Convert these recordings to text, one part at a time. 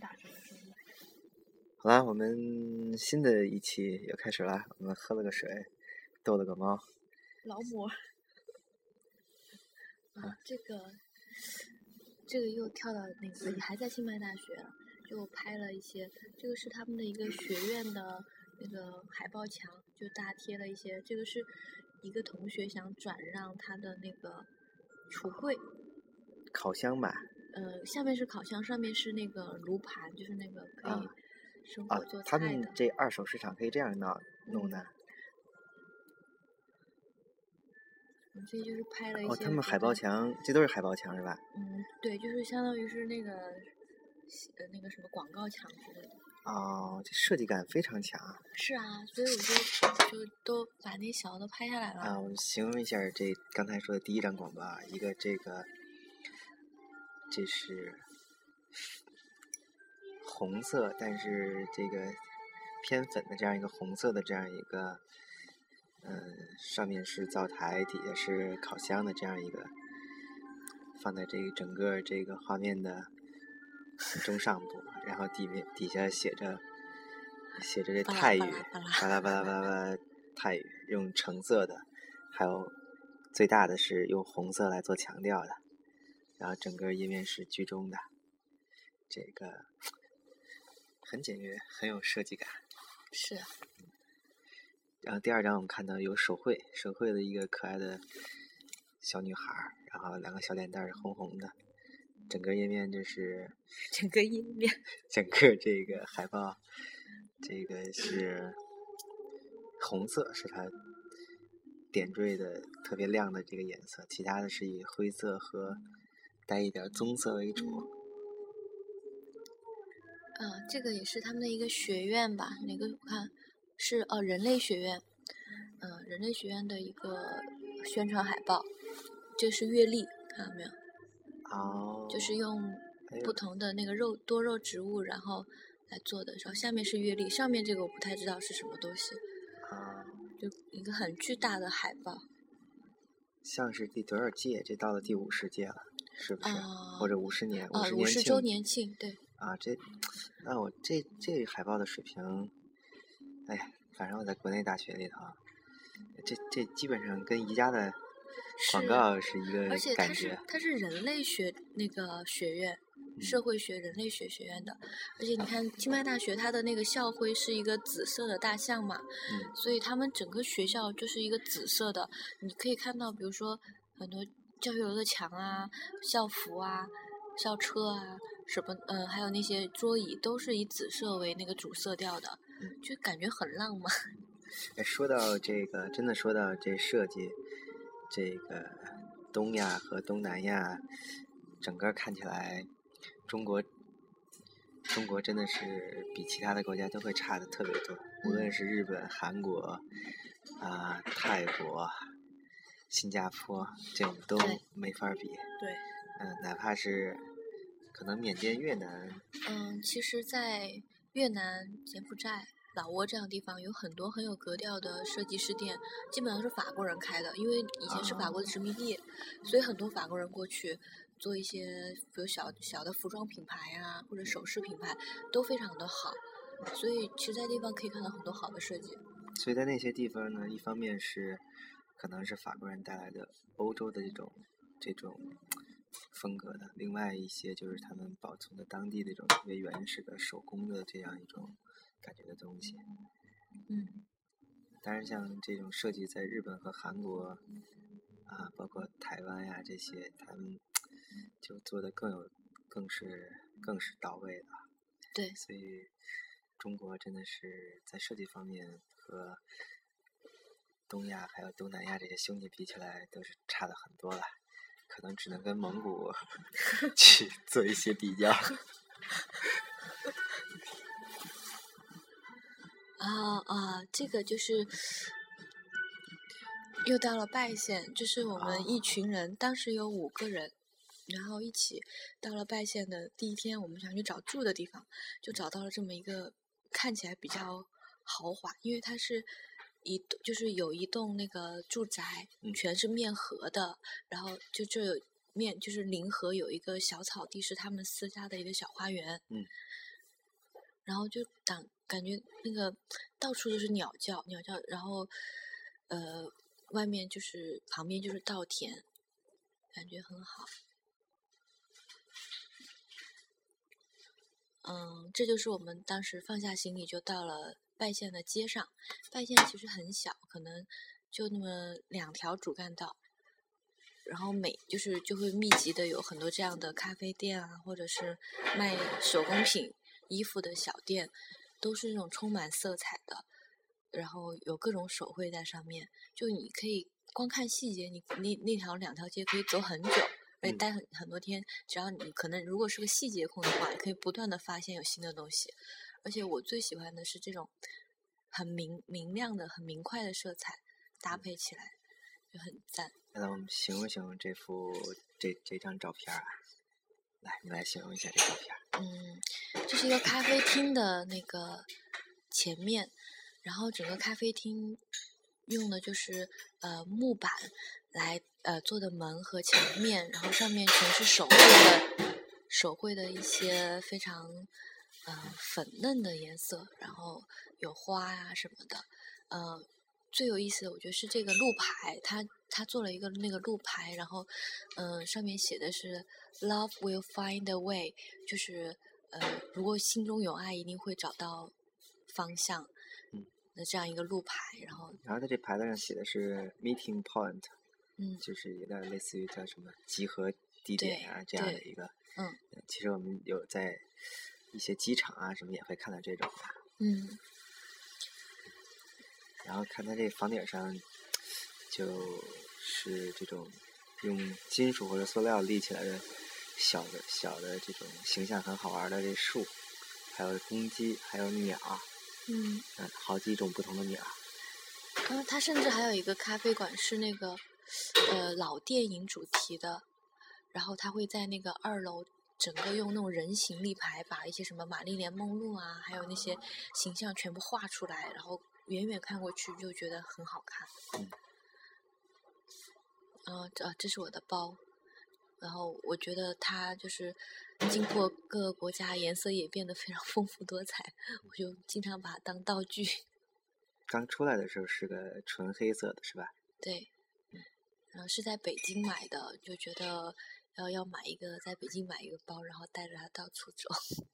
大学的时候。好啦，我们新的一期又开始了。我们喝了个水，逗了个猫。劳模。啊，这个，这个又跳到那个，还在清迈大学，就拍了一些。这个是他们的一个学院的那个海报墙，就大贴了一些。这个是一个同学想转让他的那个橱柜。烤箱吧。呃，下面是烤箱，上面是那个炉盘，就是那个可以。啊，他们这二手市场可以这样弄弄的。这就是拍了一些。哦，他们海报墙，这都是海报墙是吧？嗯，对，就是相当于是那个呃那个什么广告墙之类的。哦，这设计感非常强啊。是啊，所以我就就都把那小的拍下来了。啊，我形容一下这刚才说的第一张广告啊，一个这个，这是。红色，但是这个偏粉的这样一个红色的这样一个，嗯，上面是灶台，底下是烤箱的这样一个，放在这个整个这个画面的中上部，然后底面底下写着写着这泰语，巴拉巴拉巴拉巴拉泰语，用橙色的，还有最大的是用红色来做强调的，然后整个页面是居中的，这个。很简约，很有设计感。是。然后第二张我们看到有手绘，手绘的一个可爱的小女孩儿，然后两个小脸蛋儿红红的，整个页面就是。整个页面。整个这个海报，这个是红色，是它点缀的特别亮的这个颜色，其他的是以灰色和带一点棕色为主。嗯，这个也是他们的一个学院吧？哪个我看是哦，人类学院。嗯，人类学院的一个宣传海报。这是月历，看到没有？哦。就是用不同的那个肉多肉植物，然后来做的。然后下面是月历，上面这个我不太知道是什么东西。啊。就一个很巨大的海报。像是第多少届？这到了第五十届了，是不是？或者五十年？五十周年庆，对。啊，这，那我这这海报的水平，哎呀，反正我在国内大学里头，这这基本上跟宜家的广告是一个感觉。而且它是它是人类学那个学院，社会学人类学学院的。而且你看，清迈大学它的那个校徽是一个紫色的大象嘛，所以他们整个学校就是一个紫色的。你可以看到，比如说很多教学楼的墙啊、校服啊、校车啊。什么？嗯，还有那些桌椅都是以紫色为那个主色调的，就感觉很浪漫。哎，说到这个，真的说到这设计，这个东亚和东南亚，整个看起来，中国，中国真的是比其他的国家都会差的特别多。无论是日本、韩国，啊，泰国、新加坡，这种都没法比。对。嗯，哪怕是。可能缅甸、越南。嗯，其实，在越南、柬埔寨、老挝这样的地方，有很多很有格调的设计师店，基本上是法国人开的，因为以前是法国的殖民地，所以很多法国人过去做一些，比如小小的服装品牌啊，或者首饰品牌，都非常的好。所以，其实，在地方可以看到很多好的设计。所以在那些地方呢，一方面是可能是法国人带来的欧洲的这种这种。风格的，另外一些就是他们保存的当地那种特别原始的手工的这样一种感觉的东西。嗯。当然，像这种设计在日本和韩国啊，包括台湾呀这些，他们就做的更有，更是更是到位了。对。所以，中国真的是在设计方面和东亚还有东南亚这些兄弟比起来，都是差的很多了。可能只能跟蒙古 去做一些比较。啊啊，这个就是又到了拜县，就是我们一群人，当时有五个人，然后一起到了拜县的第一天，我们想去找住的地方，就找到了这么一个看起来比较豪华，因为它是。一就是有一栋那个住宅，全是面河的，然后就这面就是临河有一个小草地，是他们私家的一个小花园。嗯，然后就感感觉那个到处都是鸟叫，鸟叫，然后呃，外面就是旁边就是稻田，感觉很好。嗯，这就是我们当时放下行李就到了拜县的街上。拜县其实很小，可能就那么两条主干道，然后每就是就会密集的有很多这样的咖啡店啊，或者是卖手工品、衣服的小店，都是那种充满色彩的，然后有各种手绘在上面。就你可以光看细节，你那那条两条街可以走很久。而且待很很多天，只要你可能如果是个细节控的话，可以不断的发现有新的东西。而且我最喜欢的是这种很明明亮的、很明快的色彩搭配起来，就很赞。那我们形容形容这幅这这张照片啊，来，你来形容一下这照片。嗯，这是一个咖啡厅的那个前面，然后整个咖啡厅用的就是呃木板。来呃做的门和墙面，然后上面全是手绘的手绘的一些非常呃粉嫩的颜色，然后有花呀什么的。呃，最有意思的我觉得是这个路牌，它它做了一个那个路牌，然后嗯上面写的是 “Love will find a way”，就是呃如果心中有爱，一定会找到方向。嗯，那这样一个路牌，然后然后在这牌子上写的是 “Meeting Point”。嗯，就是有点类似于叫什么集合地点啊这样的一个。嗯。其实我们有在一些机场啊什么也会看到这种的。嗯。然后看它这房顶上，就是这种用金属或者塑料立起来的小的小的这种形象很好玩的这树，还有公鸡，还有鸟。嗯。嗯，好几种不同的鸟。嗯，它甚至还有一个咖啡馆是那个。呃，老电影主题的，然后它会在那个二楼，整个用那种人形立牌，把一些什么玛丽莲梦露啊，还有那些形象全部画出来，然后远远看过去就觉得很好看。嗯。呃，这这是我的包，然后我觉得它就是经过各个国家，颜色也变得非常丰富多彩，我就经常把它当道具。刚出来的时候是个纯黑色的，是吧？对。然后是在北京买的，就觉得要要买一个，在北京买一个包，然后带着它到处走。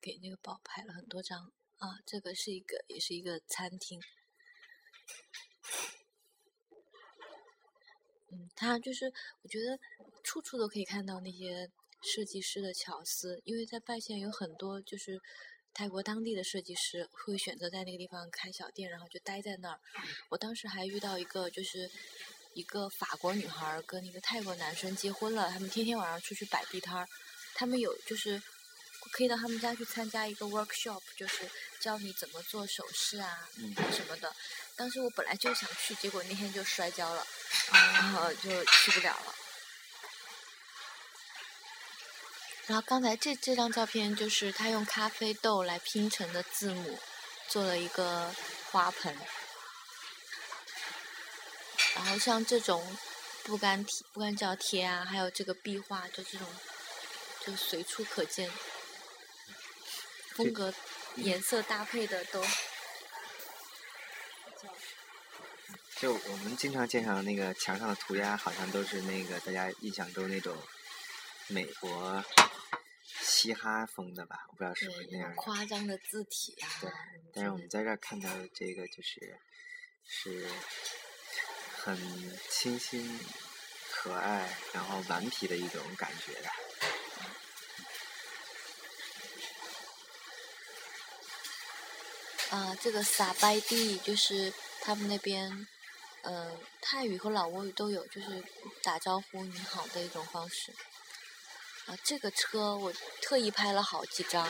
给那个包拍了很多张啊，这个是一个，也是一个餐厅。嗯，它就是我觉得处处都可以看到那些设计师的巧思，因为在拜县有很多就是。泰国当地的设计师会选择在那个地方开小店，然后就待在那儿。我当时还遇到一个，就是一个法国女孩跟一个泰国男生结婚了，他们天天晚上出去摆地摊儿。他们有就是可以到他们家去参加一个 workshop，就是教你怎么做首饰啊什么的。当时我本来就想去，结果那天就摔跤了，然后就去不了了。然后刚才这这张照片就是他用咖啡豆来拼成的字母，做了一个花盆。然后像这种不干贴、不干胶贴啊，还有这个壁画，就这种就随处可见，风格、颜色搭配的都。就我们经常见上那个墙上的涂鸦，好像都是那个大家印象中那种美国。嘻哈风的吧，我不知道是不是那样。夸张的 字体啊。对，但是我们在这儿看到的这个就是是很清新、可爱，然后顽皮的一种感觉的。啊，这个撒拜地就是他们那边，呃，泰语和老挝语都有，就是打招呼你好的一种方式。啊，这个车我特意拍了好几张，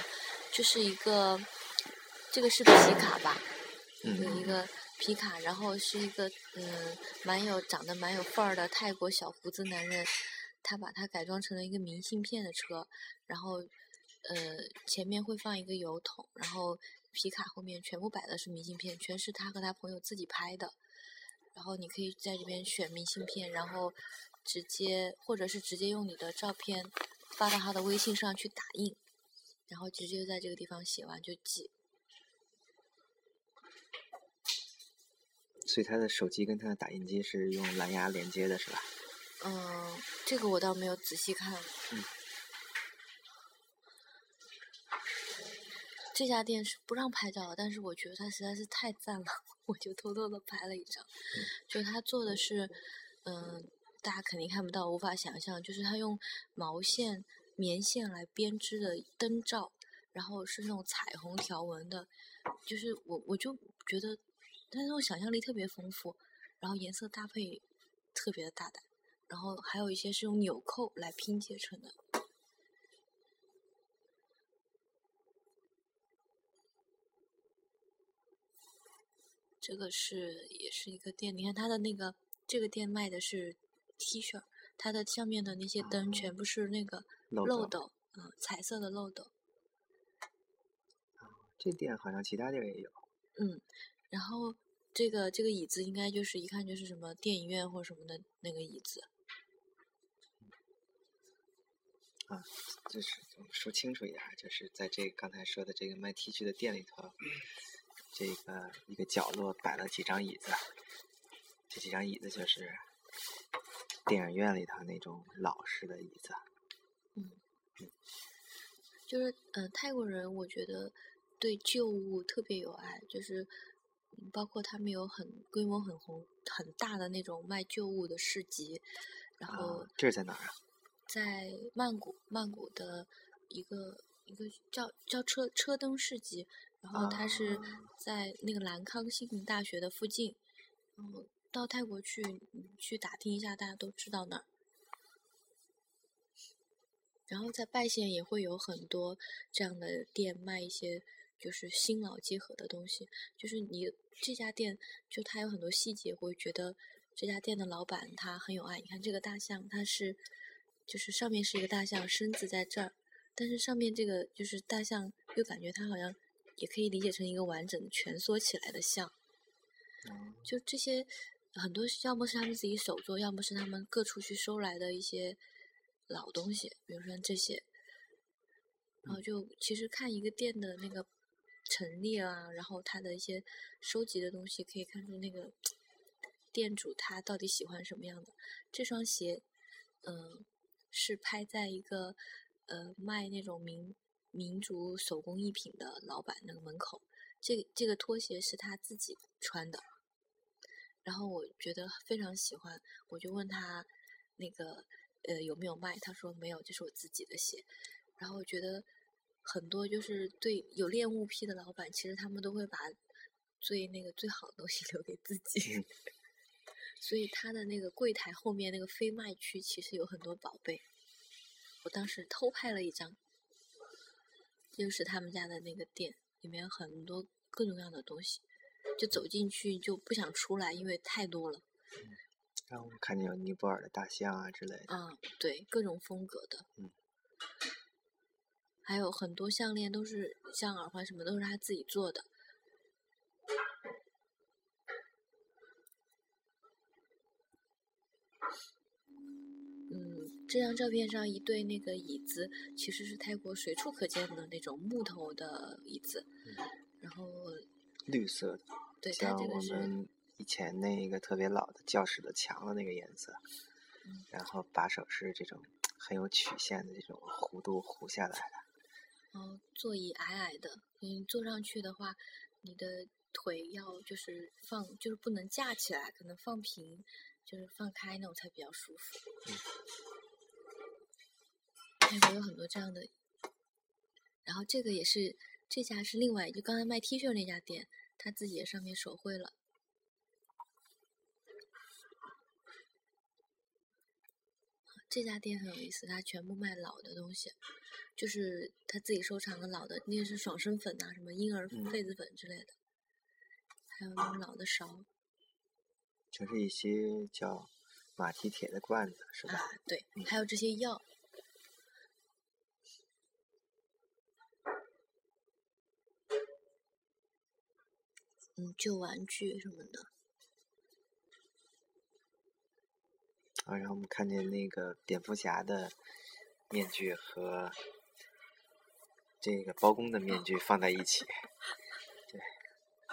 就是一个，这个是皮卡吧，有一个皮卡，然后是一个嗯，蛮有长得蛮有范儿的泰国小胡子男人，他把它改装成了一个明信片的车，然后呃前面会放一个油桶，然后皮卡后面全部摆的是明信片，全是他和他朋友自己拍的，然后你可以在这边选明信片，然后直接或者是直接用你的照片发到他的微信上去打印，然后直接在这个地方写完就寄。所以他的手机跟他的打印机是用蓝牙连接的，是吧？嗯，这个我倒没有仔细看。嗯。这家店是不让拍照的，但是我觉得它实在是太赞了，我就偷偷的拍了一张。就他做的是，嗯，大家肯定看不到，无法想象，就是他用毛线、棉线来编织的灯罩，然后是那种彩虹条纹的，就是我我就觉得，他那种想象力特别丰富，然后颜色搭配特别的大胆，然后还有一些是用纽扣来拼接成的。这个是也是一个店，你看它的那个这个店卖的是 T 恤，它的上面的那些灯全部是那个漏斗，嗯，彩色的漏斗。这店好像其他店也有。嗯，然后这个这个椅子应该就是一看就是什么电影院或什么的那个椅子。啊，就是说清楚一点，就是在这刚才说的这个卖 T 恤的店里头。这个一个角落摆了几张椅子，这几张椅子就是电影院里头那种老式的椅子。嗯，就是嗯，泰国人我觉得对旧物特别有爱，就是包括他们有很规模很宏很大的那种卖旧物的市集，然后这是在哪儿啊？在曼谷，曼谷的一个一个叫叫车车灯市集。然后它是在那个兰康悉尼大学的附近，然后到泰国去去打听一下，大家都知道那儿。然后在拜县也会有很多这样的店卖一些就是新老结合的东西，就是你这家店就它有很多细节，会觉得这家店的老板他很有爱。你看这个大象，它是就是上面是一个大象，身子在这儿，但是上面这个就是大象又感觉它好像。也可以理解成一个完整的蜷缩起来的象，就这些很多要么是他们自己手做，要么是他们各处去收来的一些老东西，比如说这些，然后就其实看一个店的那个陈列啊，然后他的一些收集的东西，可以看出那个店主他到底喜欢什么样的。这双鞋，嗯，是拍在一个呃卖那种民。民族手工艺品的老板那个门口，这个这个拖鞋是他自己穿的，然后我觉得非常喜欢，我就问他那个呃有没有卖，他说没有，这是我自己的鞋。然后我觉得很多就是对有恋物癖的老板，其实他们都会把最那个最好的东西 留给自己，所以他的那个柜台后面那个非卖区其实有很多宝贝，我当时偷拍了一张。就是他们家的那个店，里面很多各种各样的东西，就走进去就不想出来，因为太多了。嗯然后看见有尼泊尔的大象啊之类的。啊，对，各种风格的。嗯。还有很多项链都是像耳环什么都是他自己做的。嗯这张照片上一对那个椅子，其实是泰国随处可见的那种木头的椅子，嗯然后绿色的，对，像我们以前那一个特别老的教室的墙的那个颜色，然后把手是这种很有曲线的这种弧度弧下来的。哦，座椅矮矮的，你坐上去的话，你的腿要就是放，就是不能架起来，可能放平，就是放开那种才比较舒服。泰国有很多这样的，然后这个也是这家是另外就刚才卖 T 恤那家店，他自己也上面手绘了。这家店很有意思，他全部卖老的东西，就是他自己收藏的老的，那个是爽身粉呐，什么婴儿痱子粉之类的，还有那种老的勺，就是一些叫马蹄铁的罐子，是吧？啊，对，还有这些药。旧玩具什么的，啊，然后我们看见那个蝙蝠侠的面具和这个包公的面具放在一起，对，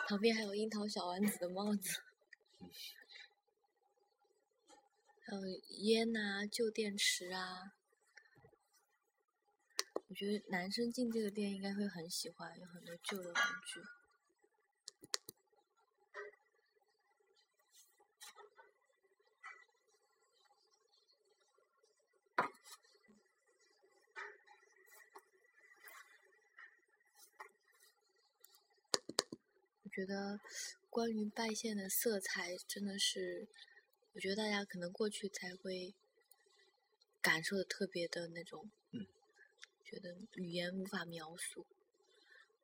旁边还有樱桃小丸子的帽子，还有烟呐、旧电池啊。我觉得男生进这个店应该会很喜欢，有很多旧的玩具。觉得关于拜县的色彩真的是，我觉得大家可能过去才会感受的特别的那种，嗯，觉得语言无法描述。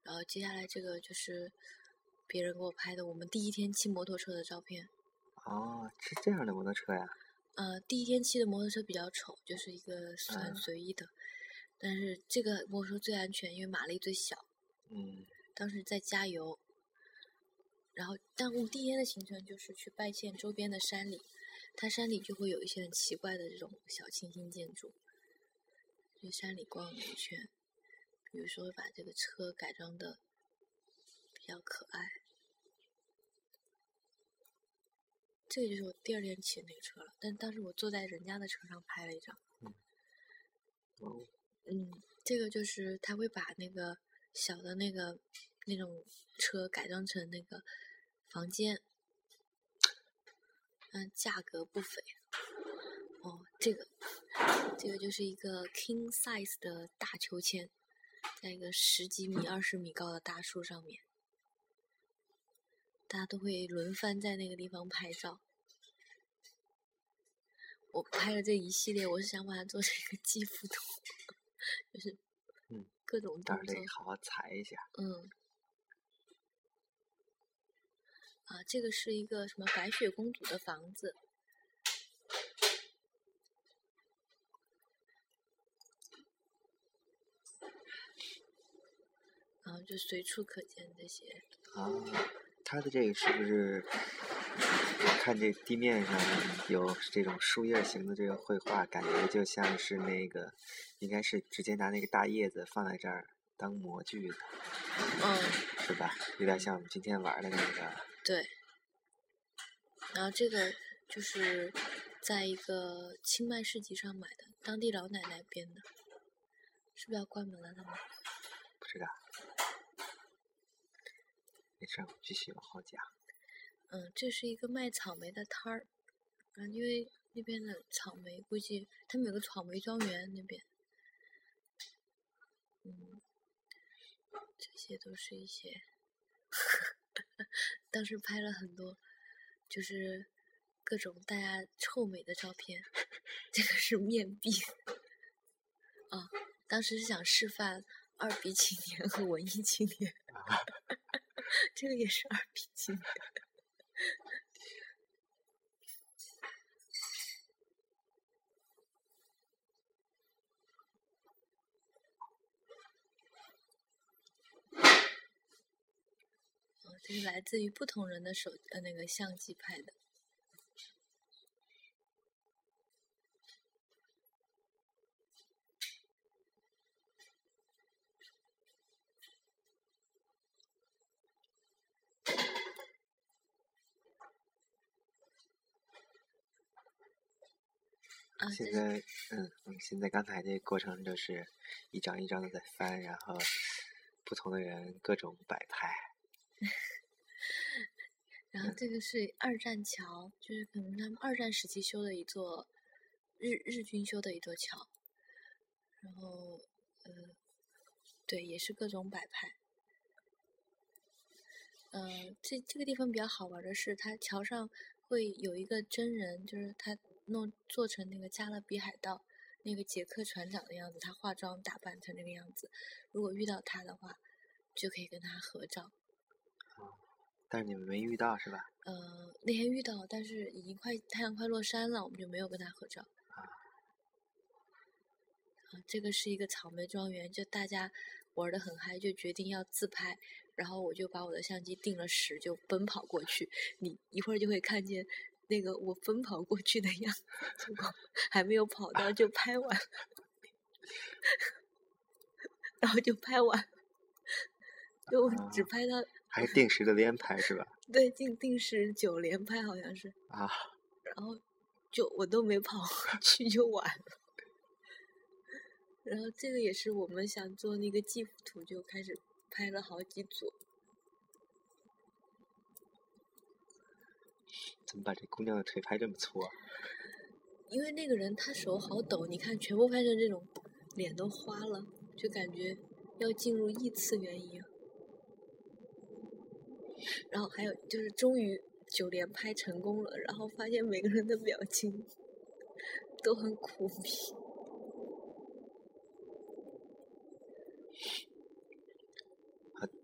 然后接下来这个就是别人给我拍的我们第一天骑摩托车的照片。哦，是这样的摩托车呀？呃，第一天骑的摩托车比较丑，就是一个很嗯随意的，但是这个摩托车最安全，因为马力最小。嗯当时在加油，然后，但我第一天的行程就是去拜县周边的山里，它山里就会有一些很奇怪的这种小清新建筑，去山里逛了一圈，比如说把这个车改装的比较可爱，这个就是我第二天骑的那个车了，但当时我坐在人家的车上拍了一张，哦嗯，这个就是他会把那个小的那个那种车改装成那个房间，嗯，价格不菲。哦，这个这个就是一个 king size 的大秋千，在一个十几米、二十米高的大树上面，大家都会轮番在那个地方拍照。我拍了这一系列，我是想把它做成一个记幅图，就是嗯各种到动作好好裁一下。嗯，啊，这个是一个什么白雪公主的房子，然后就随处可见这些，啊，它的这个是不是？我看这地面上有这种树叶形的这个绘画，感觉就像是那个，应该是直接拿那个大叶子放在这儿当模具的，嗯，是吧？有点像我们今天玩的那个。对。然后这个就是在一个清迈市集上买的，当地老奶奶编的，是不是要关门了？他们？不知道。没事儿，我们继续往后讲。嗯，这是一个卖草莓的摊儿，啊，因为那边的草莓估计他们有个草莓庄园那边，嗯，这些都是一些，当时拍了很多，就是各种大家臭美的照片，这个是面壁，啊，当时是想示范二逼青年和文艺青年，这个也是二逼青年。哦，这是来自于不同人的手呃那个相机拍的。现在，嗯，我们现在刚才这个过程就是一张一张的在翻，然后不同的人各种摆拍。然后这个是二战桥，就是可能他们二战时期修的一座日日军修的一座桥，然后呃，对，也是各种摆拍。呃，这这个地方比较好玩的是，它桥上会有一个真人，就是他弄做成那个加勒比海盗那个杰克船长的样子，他化妆打扮成那个样子，如果遇到他的话，就可以跟他合照。但是你们没遇到是吧？呃，那天遇到，但是已经快太阳快落山了，我们就没有跟他合照。啊，这个是一个草莓庄园，就大家玩的很嗨，就决定要自拍，然后我就把我的相机定了时，就奔跑过去。你一会儿就会看见那那个我奔跑过去的样子，结果还没有跑到就拍完了，然后就拍完，就只拍到还是定时的连拍是吧？对，定定时九连拍好像是啊，然后就我都没跑回去就完了。然后这个也是我们想做那个记幅图，就开始拍了好几组。怎么把这姑娘的腿拍这么粗啊？因为那个人他手好抖，你看全部拍成这种，脸都花了，就感觉要进入异次元一样。然后还有就是终于九连拍成功了，然后发现每个人的表情都很苦逼。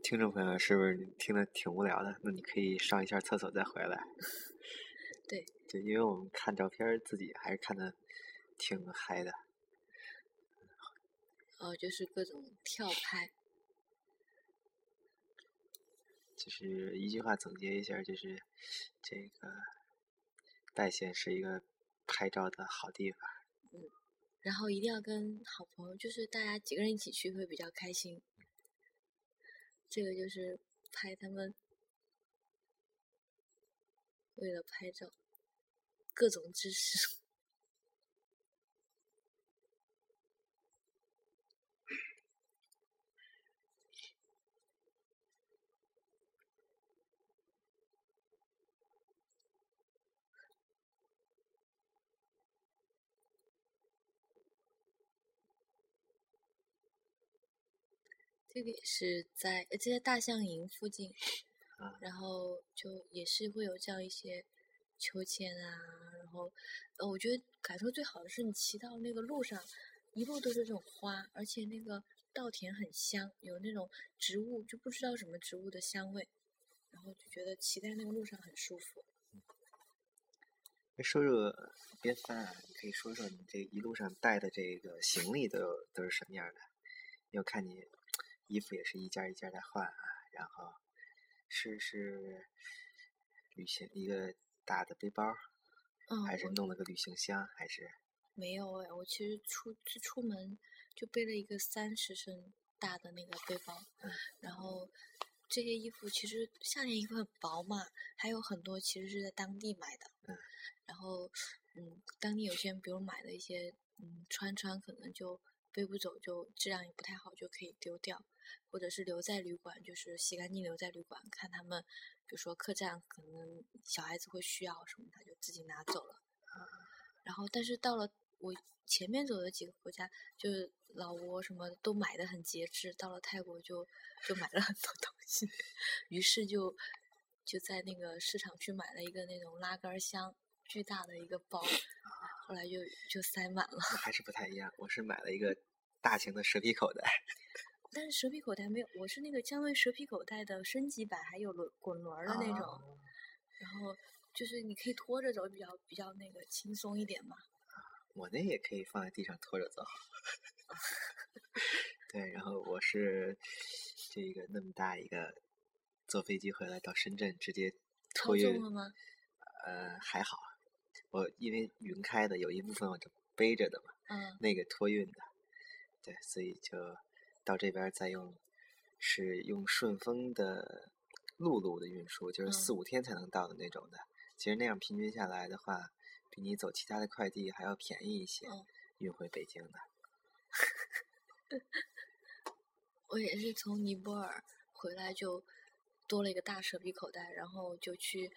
听众朋友，是不是听得挺无聊的？那你可以上一下厕所再回来。对，对，因为我们看照片，自己还是看的挺嗨的。哦，就是各种跳拍。就是一句话总结一下，就是这个代县是一个拍照的好地方。嗯，然后一定要跟好朋友，就是大家几个人一起去会比较开心。这个就是拍他们为了拍照各种姿势。这个也是在呃，在大象营附近，然后就也是会有这样一些秋千啊，然后呃，我觉得感受最好的是你骑到那个路上，一路都是这种花，而且那个稻田很香，有那种植物就不知道什么植物的香味，然后就觉得骑在那个路上很舒服。说说边翻啊，你可以说说你这一路上带的这个行李都都是什么样的？要看你。衣服也是一件一件的换啊，然后是是旅行一个大的背包，嗯，还是弄了个旅行箱，还是没有哎，我其实出就出门就背了一个三十升大的那个背包，嗯，然后。这些衣服其实夏天衣服很薄嘛，还有很多其实是在当地买的，嗯，然后嗯，当地有些人比如买的一些嗯穿穿可能就背不走，就质量也不太好，就可以丢掉。或者是留在旅馆，就是洗干净留在旅馆，看他们，比如说客栈可能小孩子会需要什么，他就自己拿走了。然后，但是到了我前面走的几个国家，就是老挝什么都买的很节制，到了泰国就就买了很多东西，于是就就在那个市场去买了一个那种拉杆箱，巨大的一个包，后来就就塞满了。还是不太一样，我是买了一个大型的蛇皮口袋。但是蛇皮口袋没有，我是那个江威蛇皮口袋的升级版，还有轮滚轮的那种，然后就是你可以拖着走，比较比较那个轻松一点嘛。我那也可以放在地上拖着走。对，然后我是这个那么大一个，坐飞机回来到深圳直接托运了吗？呃，还好，我因为云开的有一部分我就背着的嘛，嗯，那个托运的，对，所以就。到这边再用，是用顺丰的陆路的运输，就是四五天才能到的那种的。其实那样平均下来的话，比你走其他的快递还要便宜一些。运回北京的。我也是从尼泊尔回来就多了一个大蛇皮口袋，然后就去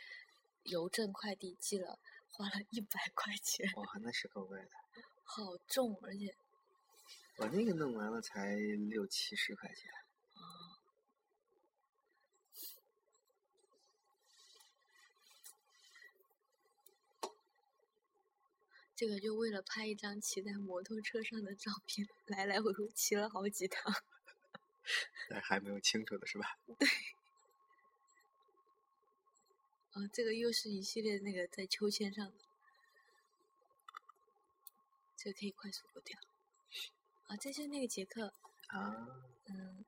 邮政快递寄了，花了一百块钱。哇，那是够贵的。好重，而且。我那个弄完了才六七十块钱。啊。这个就为了拍一张骑在摩托车上的照片，来来回回骑了好几趟。那还没有清楚的是吧？对。啊，这个又是一系列那个在秋千上的，这个可以快速过掉。啊，这是那个杰克啊，嗯，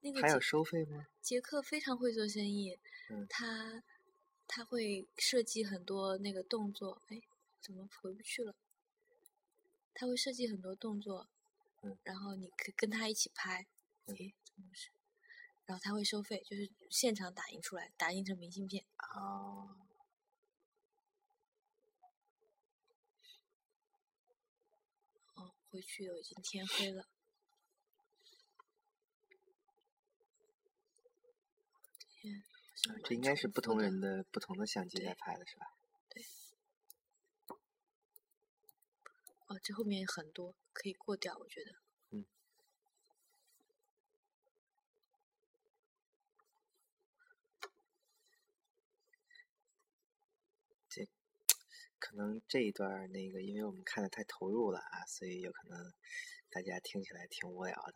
那个还有收费吗？杰克非常会做生意，嗯，他他会设计很多那个动作，哎，怎么回不去了？他会设计很多动作，嗯，然后你可跟他一起拍，哎，怎么回事？然后他会收费，就是现场打印出来，打印成明信片。哦，哦，回去了，已经天黑了。天，这应该是不同人的不同的相机在拍的是吧？对哦，这后面很多可以过掉，我觉得。嗯。这可能这一段那个，因为我们看的太投入了啊，所以有可能大家听起来挺无聊的。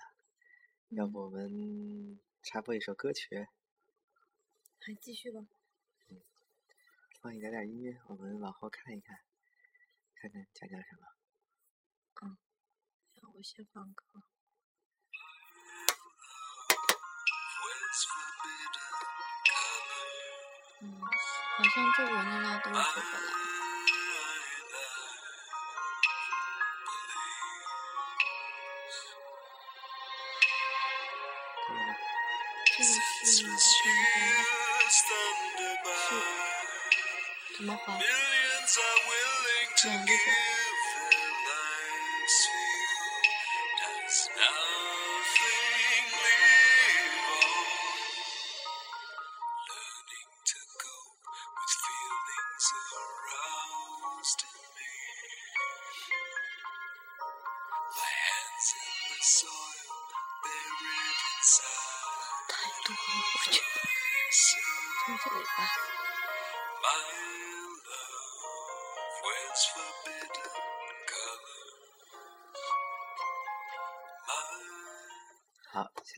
要嗯不我们插播一首歌曲，还继续吧。放一点点音乐，我们往后看一看，看看讲讲什么。嗯我先放歌。嗯，好像这文的拉都是这个了。这个这个是我看一下，是怎么滑？这样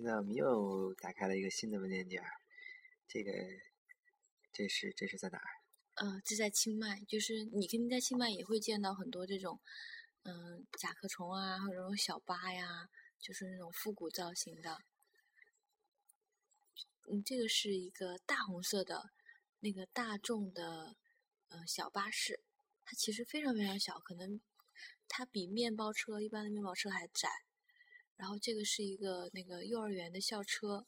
好，现在我们又打开了一个新的文件夹，这个这是这是在哪儿？呃，这在清迈，就是你肯定在清迈也会见到很多这种，嗯、甲壳虫啊，或者那种小巴呀，就是那种复古造型的。嗯，这个是一个大红色的那个大众的呃小巴士，它其实非常非常小，可能它比面包车一般的面包车还窄。然后这个是一个那个幼儿园的校车，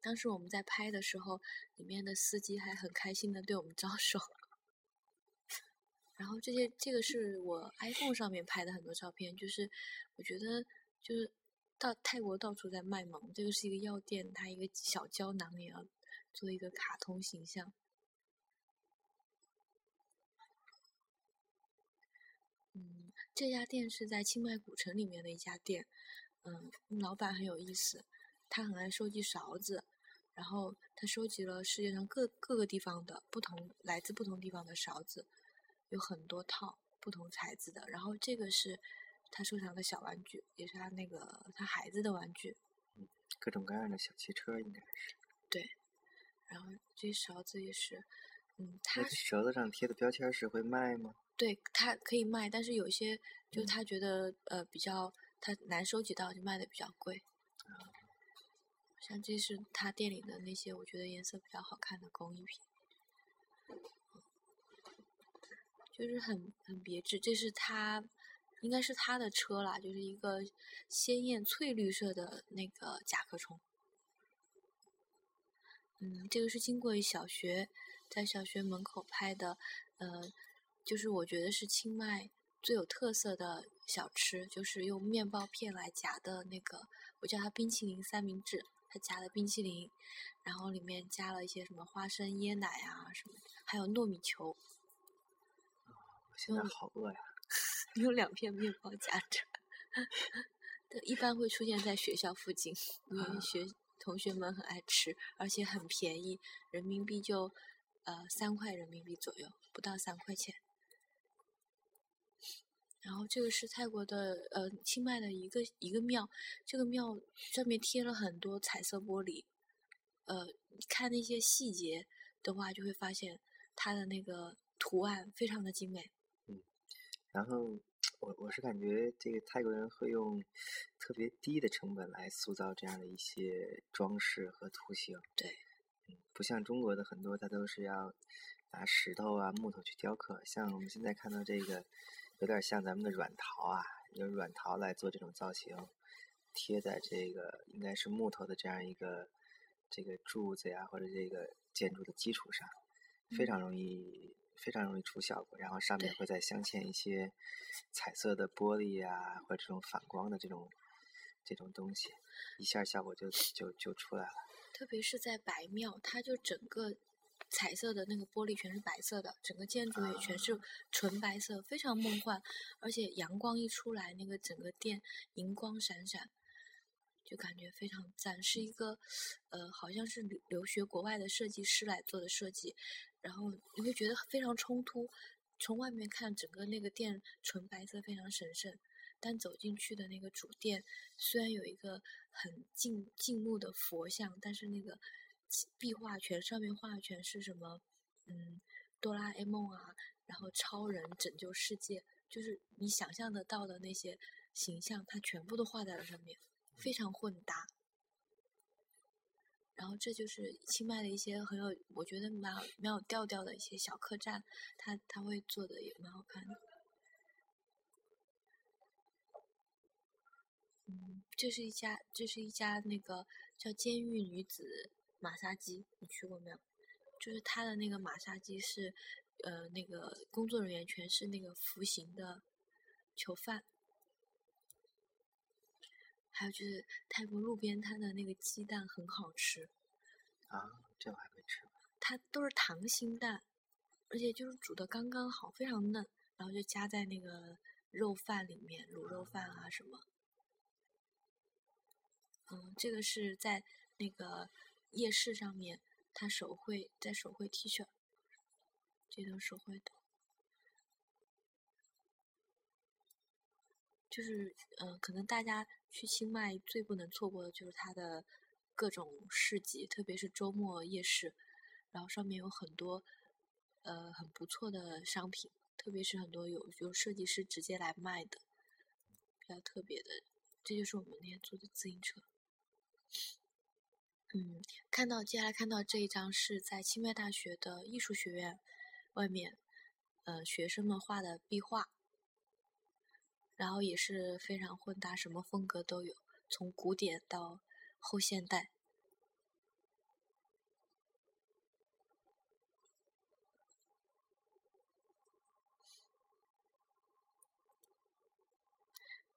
当时我们在拍的时候，里面的司机还很开心的对我们招手。然后这些这个是我 iPhone 上面拍的很多照片，就是我觉得就是到泰国到处在卖萌，这个是一个药店，它一个小胶囊也要做一个卡通形象。嗯，这家店是在清迈古城里面的一家店。嗯，老板很有意思，他很爱收集勺子，然后他收集了世界上各各个地方的不同来自不同地方的勺子，有很多套不同材质的。然后这个是他收藏的小玩具，也是他那个他孩子的玩具。各种各样的小汽车应该是。对然后这些勺子也是，嗯，他那这舌头上贴的标签是会卖吗？对他可以卖，但是有一些就嗯他觉得呃比较他难收集到，就卖的比较贵。像这是他店里的那些我觉得颜色比较好看的工艺品，就是很很别致。这是他应该是他的车啦，就是一个鲜艳翠绿色的那个甲壳虫。嗯，这个是经过小学，在小学门口拍的，呃，就是我觉得是清迈最有特色的小吃，就是用面包片来夹的那个，我叫它冰淇淋三明治，它夹的冰淇淋，然后里面加了一些什么花生椰奶啊什么的，还有糯米球，我现在嗯好饿呀！用两片面包夹着。对，一般会出现在学校附近，因为啊学同学们很爱吃，而且很便宜，人民币就呃三块人民币左右，不到三块钱。然后这个是泰国的呃清迈的一个一个庙，这个庙上面贴了很多彩色玻璃，呃，看那些细节的话，就会发现它的那个图案非常的精美。嗯然后我我是感觉这个泰国人会用特别低的成本来塑造这样的一些装饰和图形。对，嗯，不像中国的很多，它都是要拿石头啊、木头去雕刻。像我们现在看到这个，有点像咱们的软陶啊，用软陶来做这种造型，贴在这个应该是木头的这样一个这个柱子呀，或者这个建筑的基础上，非常容易非常容易出效果。然后上面会再镶嵌一些彩色的玻璃呀，或者这种反光的这种这种东西，一下效果就就就出来了。特别是在白庙，它就整个彩色的那个玻璃全是白色的，整个建筑也全是纯白色，非常梦幻。而且阳光一出来，那个整个店银光闪闪，就感觉非常赞。是一个呃，好像是留留学国外的设计师来做的设计，然后你会觉得非常冲突。从外面看，整个那个店纯白色，非常神圣。但走进去的那个主殿，虽然有一个很静静穆的佛像，但是那个壁画全上面画的全是什么？嗯，哆啦 A 梦啊，然后超人拯救世界，就是你想象得到的那些形象，它全部都画在了上面，非常混搭。然后这就是清迈的一些很有，我觉得蛮蛮有调调的一些小客栈，他他会做的也蛮好看的。嗯，这是一家，这是一家那个叫监狱女子马杀鸡，你去过没有？就是他的那个马杀鸡是，呃，那个工作人员全是那个服刑的囚犯。还有就是泰国路边摊的那个鸡蛋很好吃。啊，这我还没吃过。它都是溏心蛋，而且就是煮的刚刚好，非常嫩，然后就加在那个肉饭里面，卤肉饭啊什么。嗯，这个是在那个夜市上面，他手绘在手绘 T 恤，这都手绘的，就是嗯，可能大家去清迈最不能错过的就是它的各种市集，特别是周末夜市，然后上面有很多呃很不错的商品，特别是很多有有设计师直接来卖的，比较特别的，这就是我们那天租的自行车。嗯，看到接下来看到这一张是在清迈大学的艺术学院外面，呃，学生们画的壁画，然后也是非常混搭，什么风格都有，从古典到后现代。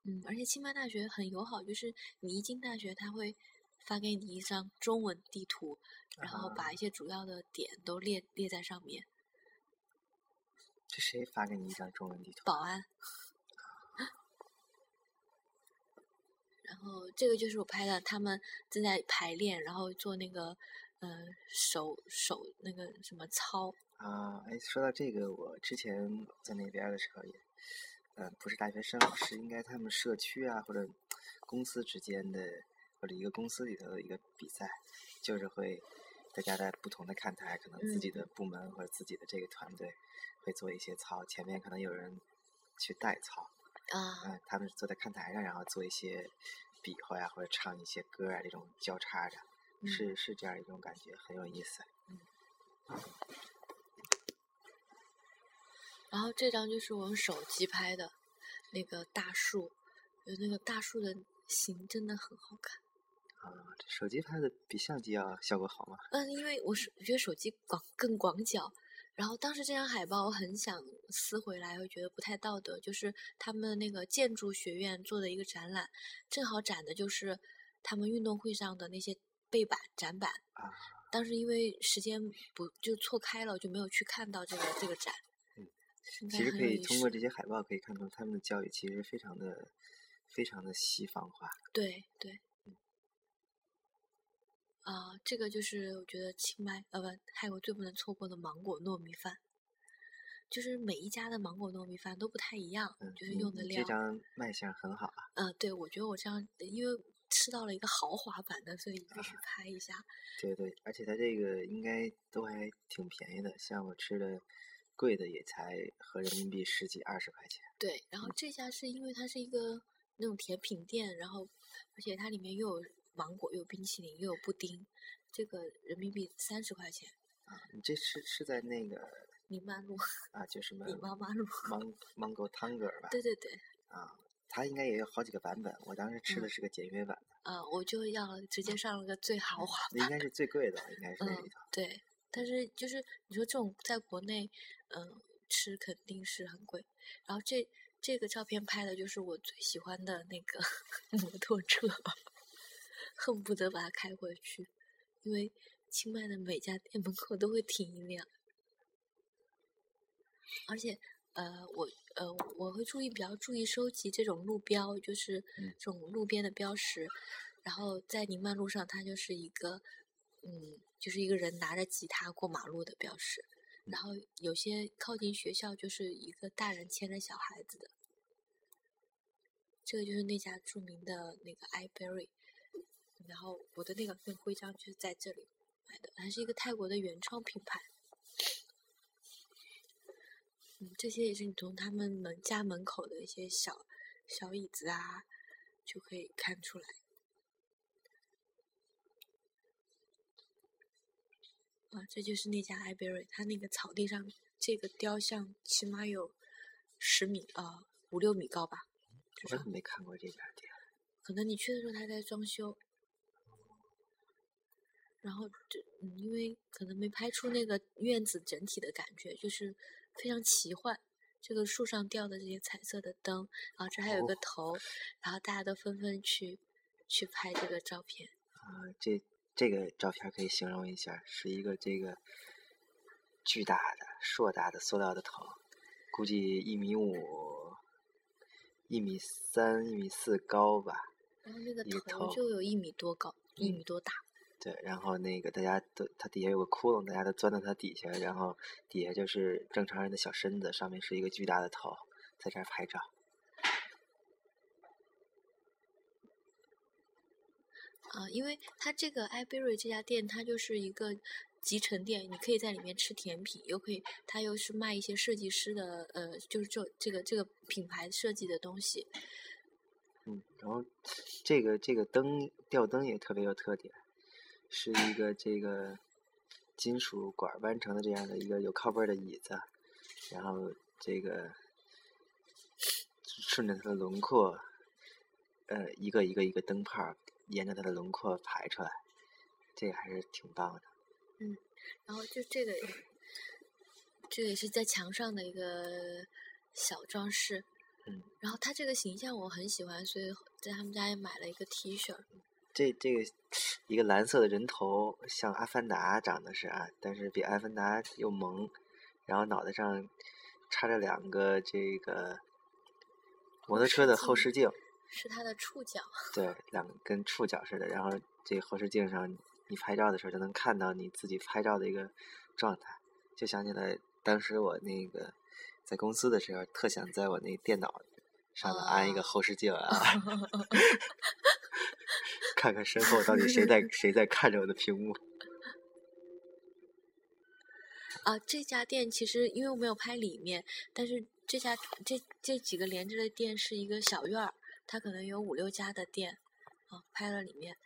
嗯，而且清迈大学很友好，就是你一进大学，他会。发给你一张中文地图，然后把一些主要的点都列列在上面。这谁发给你一张中文地图？保安。然后这个就是我拍的，他们正在排练，然后做那个呃手手那个什么操。啊，哎，说到这个，我之前在那边的时候也，嗯，不是大学生，是应该他们社区啊或者公司之间的。或者一个公司里头的一个比赛，就是会大家在不同的看台，可能自己的部门或者自己的这个团队会做一些操，前面可能有人去代操啊，嗯，他们坐在看台上，然后做一些比划呀，或者唱一些歌啊，这种交叉着，是是这样一种感觉，很有意思。嗯。然后这张就是我用手机拍的那个大树，有那个大树的形真的很好看。啊，手机拍的比相机要效果好吗？嗯，因为我是我觉得手机广更广角，然后当时这张海报我很想撕回来，会觉得不太道德。就是他们那个建筑学院做的一个展览，正好展的就是他们运动会上的那些背板展板。啊。当时因为时间不就错开了，就没有去看到这个这个展。嗯。其实可以通过这些海报可以看出，他们的教育其实非常的非常的西方化。对对。啊，这个就是我觉得清迈呃不泰国最不能错过的芒果糯米饭，就是每一家的芒果糯米饭都不太一样，就是用的料。这张卖相很好啊。嗯，对，我觉得我这样，因为吃到了一个豪华版的，所以必须拍一下。对对，而且它这个应该都还挺便宜的，像我吃的贵的也才合人民币十几二十块钱。对，然后这家是因为它是一个那种甜品店，然后而且它里面又有。芒果又有冰淇淋又有布丁，这个人民币三十块钱。啊，你这是是在那个宁曼路啊，就什么你妈妈路，芒 芒果汤格尔吧。对对对，啊，它应该也有好几个版本，我当时吃的嗯是个简约版的，啊，我就要直接上了个最豪华版。那应该是最贵的，应该是那嗯里头。对，但是就是你说这种在国内，嗯，吃肯定是很贵。然后这这个照片拍的就是我最喜欢的那个 摩托车，恨不得把它开回去，因为清迈的每家店门口都会停一辆，而且呃，我呃我会注意比较注意收集这种路标，就是嗯这种路边的标识。然后在宁曼路上，它就是一个嗯，就是一个人拿着吉他过马路的标识。然后有些靠近学校，就是一个大人牵着小孩子的。这个就是那家著名的那个 iBerry，然后我的那个份徽章就是在这里买的，还是一个泰国的原创品牌。嗯，这些也是你从他们门家门口的一些小小椅子啊，就可以看出来。啊，这就是那家 iBerry，它那个草地上这个雕像起码有十米啊五六米高吧，至少我怎么没看过这家店？可能你去的时候它在装修，然后这嗯，因为可能没拍出那个院子整体的感觉，就是非常奇幻。这个树上吊的这些彩色的灯，然后这还有一个哦头，然后大家都纷纷去去拍这个照片。啊，这这个照片可以形容一下，是一个这个巨大的、硕大的塑料的头，估计一米五、一米三、一米四高吧。然后那个头头就有一米多高，一嗯米多大。对，然后那个大家都，它底下有个窟窿，大家都钻到它底下，然后底下就是正常人的小身子，上面是一个巨大的头，在这儿拍照。啊，因为它这个 iBerry 这家店，它就是一个集成店，你可以在里面吃甜品，又可以，它又是卖一些设计师的，呃，就是这这个这个品牌设计的东西。嗯，然后这个这个灯吊灯也特别有特点，是一个这个金属管儿弯成的这样的一个有靠背儿的椅子，然后这个顺着它的轮廓，呃，一个一个一个灯泡儿沿着它的轮廓排出来，这个还是挺棒的。嗯然后就这个，这个也是在墙上的一个小装饰。嗯，然后他这个形象我很喜欢，所以在他们家也买了一个 T 恤。这这个一个蓝色的人头，像阿凡达长得是啊，但是比阿凡达又萌，然后脑袋上插着两个这个摩托车的后视镜，是它的触角。对，两个跟触角似的，然后这后视镜上你拍照的时候就能看到你自己拍照的一个状态，就想起来当时我那个在公司的时候，特想在我那电脑上头安一个哦后视镜啊。看看身后到底谁在 谁在看着我的屏幕。啊，这家店其实因为我没有拍里面，但是这家这这几个连着的店是一个小院儿，它可能有五六家的店，啊，拍了里面。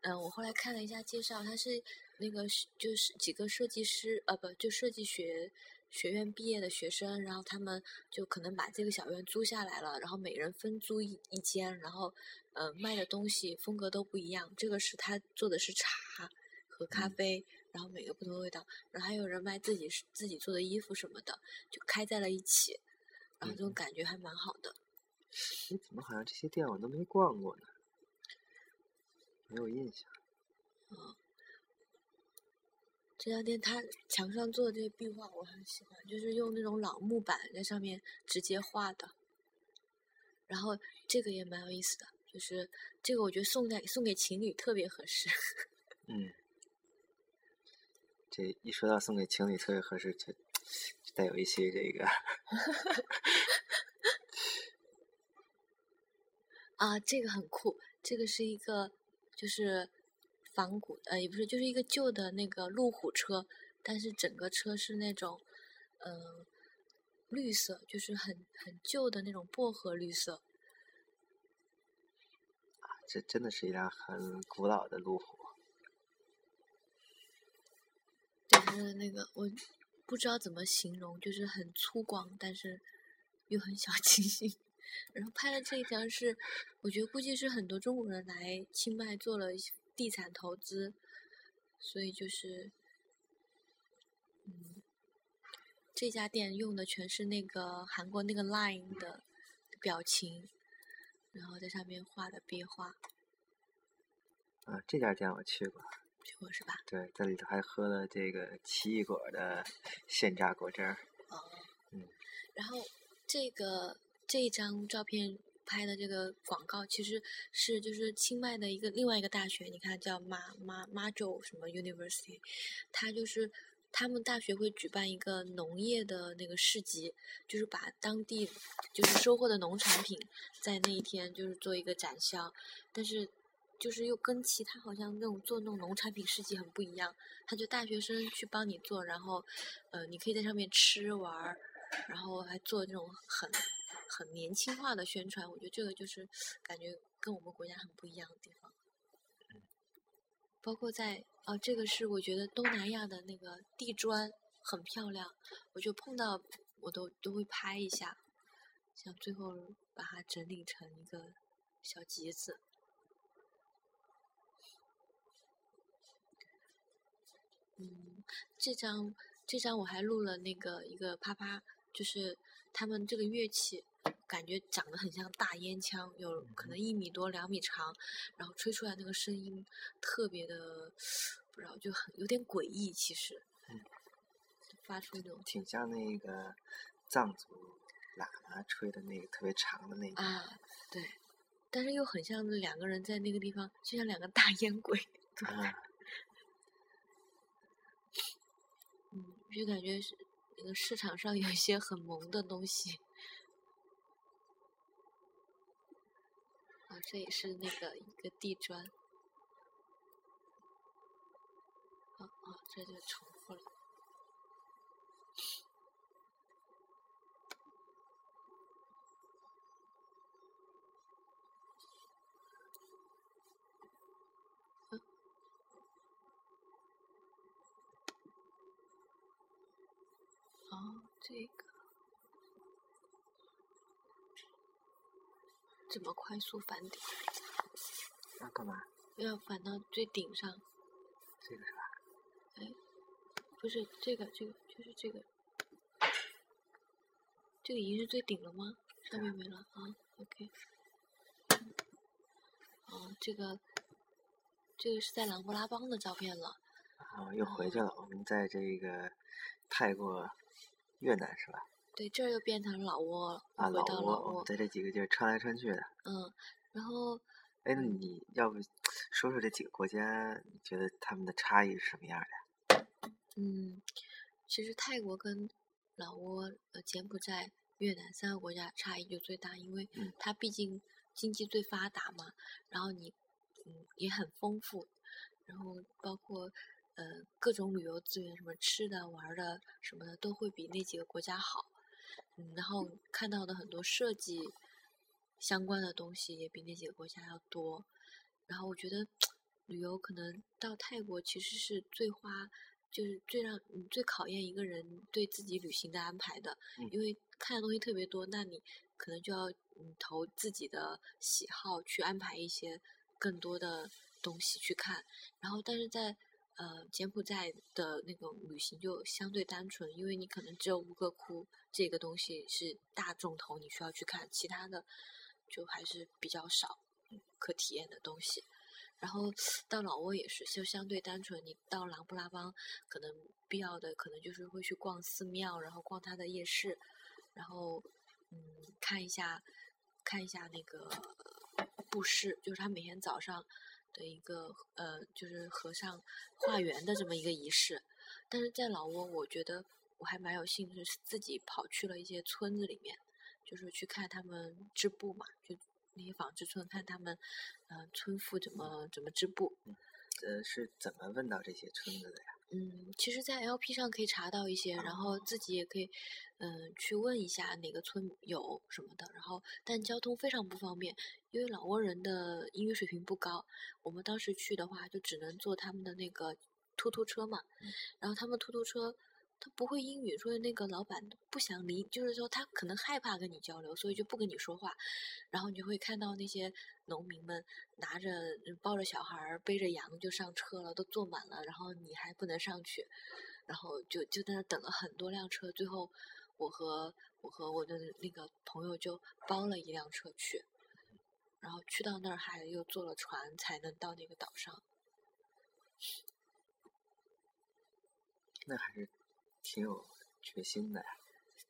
嗯，我后来看了一下介绍，它是那个是就是几个设计师，呃，不，就设计学学院毕业的学生，然后他们就可能把这个小院租下来了，然后每人分租一一间，然后呃卖的东西风格都不一样。这个是他做的是茶和咖嗯啡，然后每个不同的味道，然后还有人卖自己是自己做的衣服什么的，就开在了一起，然后这种嗯感觉还蛮好的。诶，怎么好像这些店我都没逛过呢？没有印象。这家店它墙上做的这些壁画我很喜欢，就是用那种老木板在上面直接画的。然后这个也蛮有意思的，就是这个我觉得送给送给情侣特别合适。嗯，这一说到送给情侣特别合适，就带有一些这个 啊，这个很酷，这个是一个就是仿古呃也不是，就是一个旧的那个路虎车，但是整个车是那种嗯、呃绿色，就是很很旧的那种薄荷绿色。这真的是一辆很古老的路虎。对，它的那个我不知道怎么形容，就是很粗犷，但是又很小清新。然后拍的这一张是，我觉得估计是很多中国人来清迈做了地产投资，所以就是，嗯，这家店用的全是那个韩国那个 Line 的表情，然后在上面画的壁画。啊，这家店我去过。去过是吧？对，在里头还喝了这个奇异果的现榨果汁儿。哦。嗯。然后这个。这一张照片拍的这个广告，其实是就是清迈的一个另外一个大学，你看叫马马马州什么 University，它就是他们大学会举办一个农业的那个市集，就是把当地就是收获的农产品在那一天就是做一个展销，但是就是又跟其他好像那种做那种农产品市集很不一样，他就大学生去帮你做，然后呃你可以在上面吃玩，然后还做这种很。很年轻化的宣传，我觉得这个就是感觉跟我们国家很不一样的地方。包括在哦，这个是我觉得东南亚的那个地砖很漂亮，我就碰到我都都会拍一下，想最后把它整理成一个小集子。嗯，这张这张我还录了那个一个啪啪，就是他们这个乐器。感觉长得很像大烟枪，有可能一米多、两米长，然后吹出来那个声音特别的，不知道就很有点诡异。其实，发出那种挺像那个藏族喇嘛吹的那个特别长的那个啊，对，但是又很像两个人在那个地方，就像两个大烟鬼。啊，嗯，就感觉是那个市场上有一些很萌的东西。这也是那个一个地砖，哦哦，这就重复了。哦，这个。怎么快速翻顶？要干嘛？要翻到最顶上。这个是吧？哎，不是这个，这个就是这个。这个已经是最顶了吗？上面没了啊？OK。哦，这个，这个是在琅勃拉邦的照片了。啊，又回去了。我们在这个泰国、越南是吧？对，这儿又变成老挝了，啊，老挝，在这几个地儿穿来穿去的。嗯，然后，哎，那你要不说说这几个国家，你觉得他们的差异是什么样的？嗯，其实泰国跟老挝、呃柬埔寨、越南三个国家差异就最大，因为它毕竟经济最发达嘛，然后你嗯也很丰富，然后包括。呃，各种旅游资源，什么吃的、玩的什么的，都会比那几个国家好。嗯，然后看到的很多设计相关的东西也比那几个国家要多。然后我觉得旅游可能到泰国其实是最花，就是最让你最考验一个人对自己旅行的安排的，因为看的东西特别多，那你可能就要嗯投自己的喜好去安排一些更多的东西去看。然后，但是在呃，柬埔寨的那种旅行就相对单纯，因为你可能只有吴哥窟这个东西是大众头，你需要去看，其他的就还是比较少可体验的东西。然后到老挝也是，就相对单纯。你到琅勃拉邦，可能必要的可能就是会去逛寺庙，然后逛它的夜市，然后嗯，看一下看一下那个布施，就是他每天早上。的一个呃，就是和尚化缘的这么一个仪式，但是在老挝，我觉得我还蛮有兴趣，是自己跑去了一些村子里面，就是去看他们织布嘛，就那些纺织村，看他们呃村妇怎么怎么织布。呃，是怎么问到这些村子的呀？嗯，其实，在 LP 上可以查到一些，然后自己也可以，嗯，去问一下哪个村有什么的。然后，但交通非常不方便，因为老挝人的英语水平不高。我们当时去的话，就只能坐他们的那个突突车嘛。然后他们突突车，他不会英语，所以那个老板不想理，就是说他可能害怕跟你交流，所以就不跟你说话。然后你就会看到那些农民们拿着抱着小孩儿，背着羊就上车了，都坐满了，然后你还不能上去，然后就就在那等了很多辆车，最后我和我和我的那个朋友就包了一辆车去，然后去到那儿还又坐了船才能到那个岛上。那还是挺有决心的呀。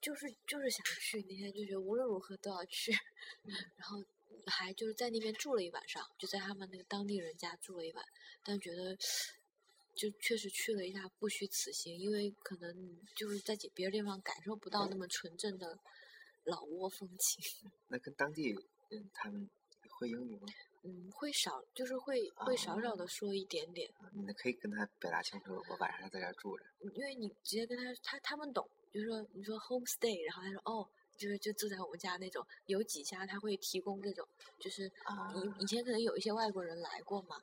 就是就是想去，那天就觉得无论如何都要去，然后还就是在那边住了一晚上，就在他们那个当地人家住了一晚，但觉得就确实去了一下不虚此行，因为可能就是在别的地方感受不到那么纯正的老挝风情。那跟当地人他们会英语吗？嗯，会少，就是会会少少的说一点点。你可以跟他表达清楚，我晚上在这儿住着。因为你直接跟他，他他们懂，就是说你说 home stay，然后他说哦，就是就住在我们家那种。有几家他会提供这种，就是以以前可能有一些外国人来过嘛，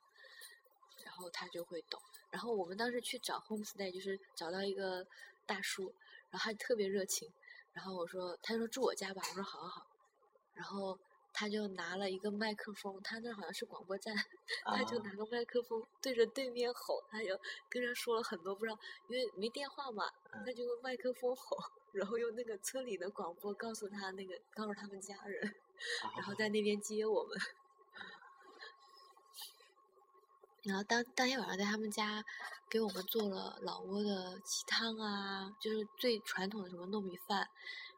然后他就会懂。然后我们当时去找 home stay，就是找到一个大叔，然后他特别热情。然后我说，他说住我家吧，我说好好好。然后。他就拿了一个麦克风，他那好像是广播站，他就拿个麦克风对着对面吼，他就跟人说了很多，不知道因为没电话嘛，他就用麦克风吼，然后用那个村里的广播告诉他那个告诉他们家人，然后。在那边接我们，然后当当天晚上在他们家给我们做了老挝的鸡汤啊，就是最传统的什么糯米饭，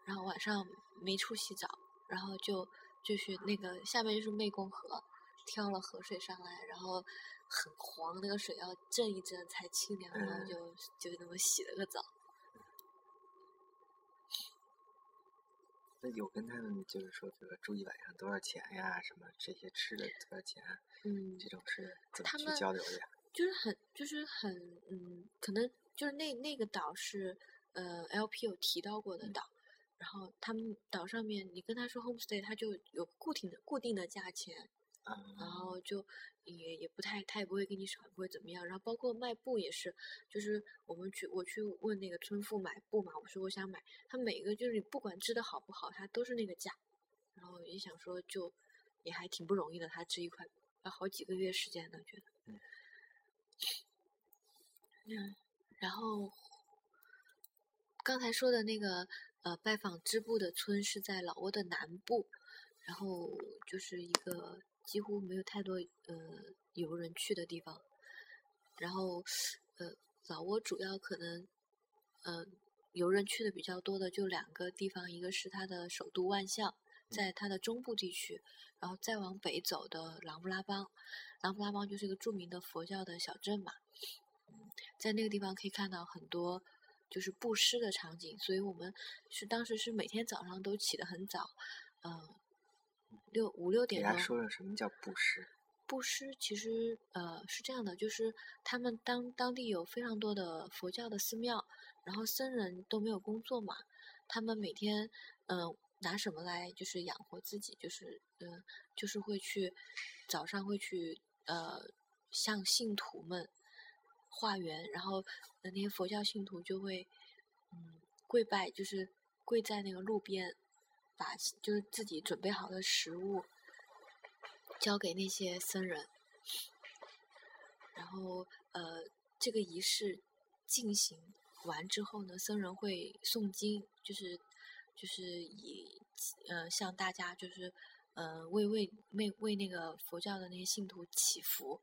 然后晚上没处洗澡，然后就。就是那个下面就是湄公河，挑了河水上来，然后很黄，那个水要震一震才清凉，然后就就那么洗了个澡。那有跟他们就是说这个住一晚上多少钱呀？什么这些吃的多少钱？嗯，这种是怎么去交流的？就是很就是很嗯，可能就是那那个岛是呃 LP 有提到过的岛。然后他们岛上面，你跟他说 homestay，他就有固定的固定的价钱，然后就也也不太，他也不会给你少，不会怎么样。然后包括卖布也是，就是我们去我去问那个村妇买布嘛，我说我想买，他每个就是你不管织的好不好，他都是那个价。然后也想说，就也还挺不容易的，他织一块要好几个月时间的，觉得。嗯，然后刚才说的那个。呃，拜访织布的村是在老挝的南部，然后就是一个几乎没有太多呃游人去的地方。然后，呃，老挝主要可能，呃，游人去的比较多的就两个地方，一个是它的首都万象，在它的中部地区，然后再往北走的琅勃拉邦，琅勃拉邦就是一个著名的佛教的小镇嘛，在那个地方可以看到很多。就是布施的场景，所以我们是当时是每天早上都起得很早，嗯，六五六点钟。给他说说什么叫布施？布施其实呃是这样的，就是他们当当地有非常多的佛教的寺庙，然后僧人都没有工作嘛，他们每天嗯拿什么来就是养活自己，就是嗯就是会去早上会去呃向信徒们。化缘，然后那些佛教信徒就会，嗯，跪拜，就是跪在那个路边，把就是自己准备好的食物交给那些僧人，然后呃，这个仪式进行完之后呢，僧人会诵经，就是就是以呃向大家就是呃为为为为那个佛教的那些信徒祈福。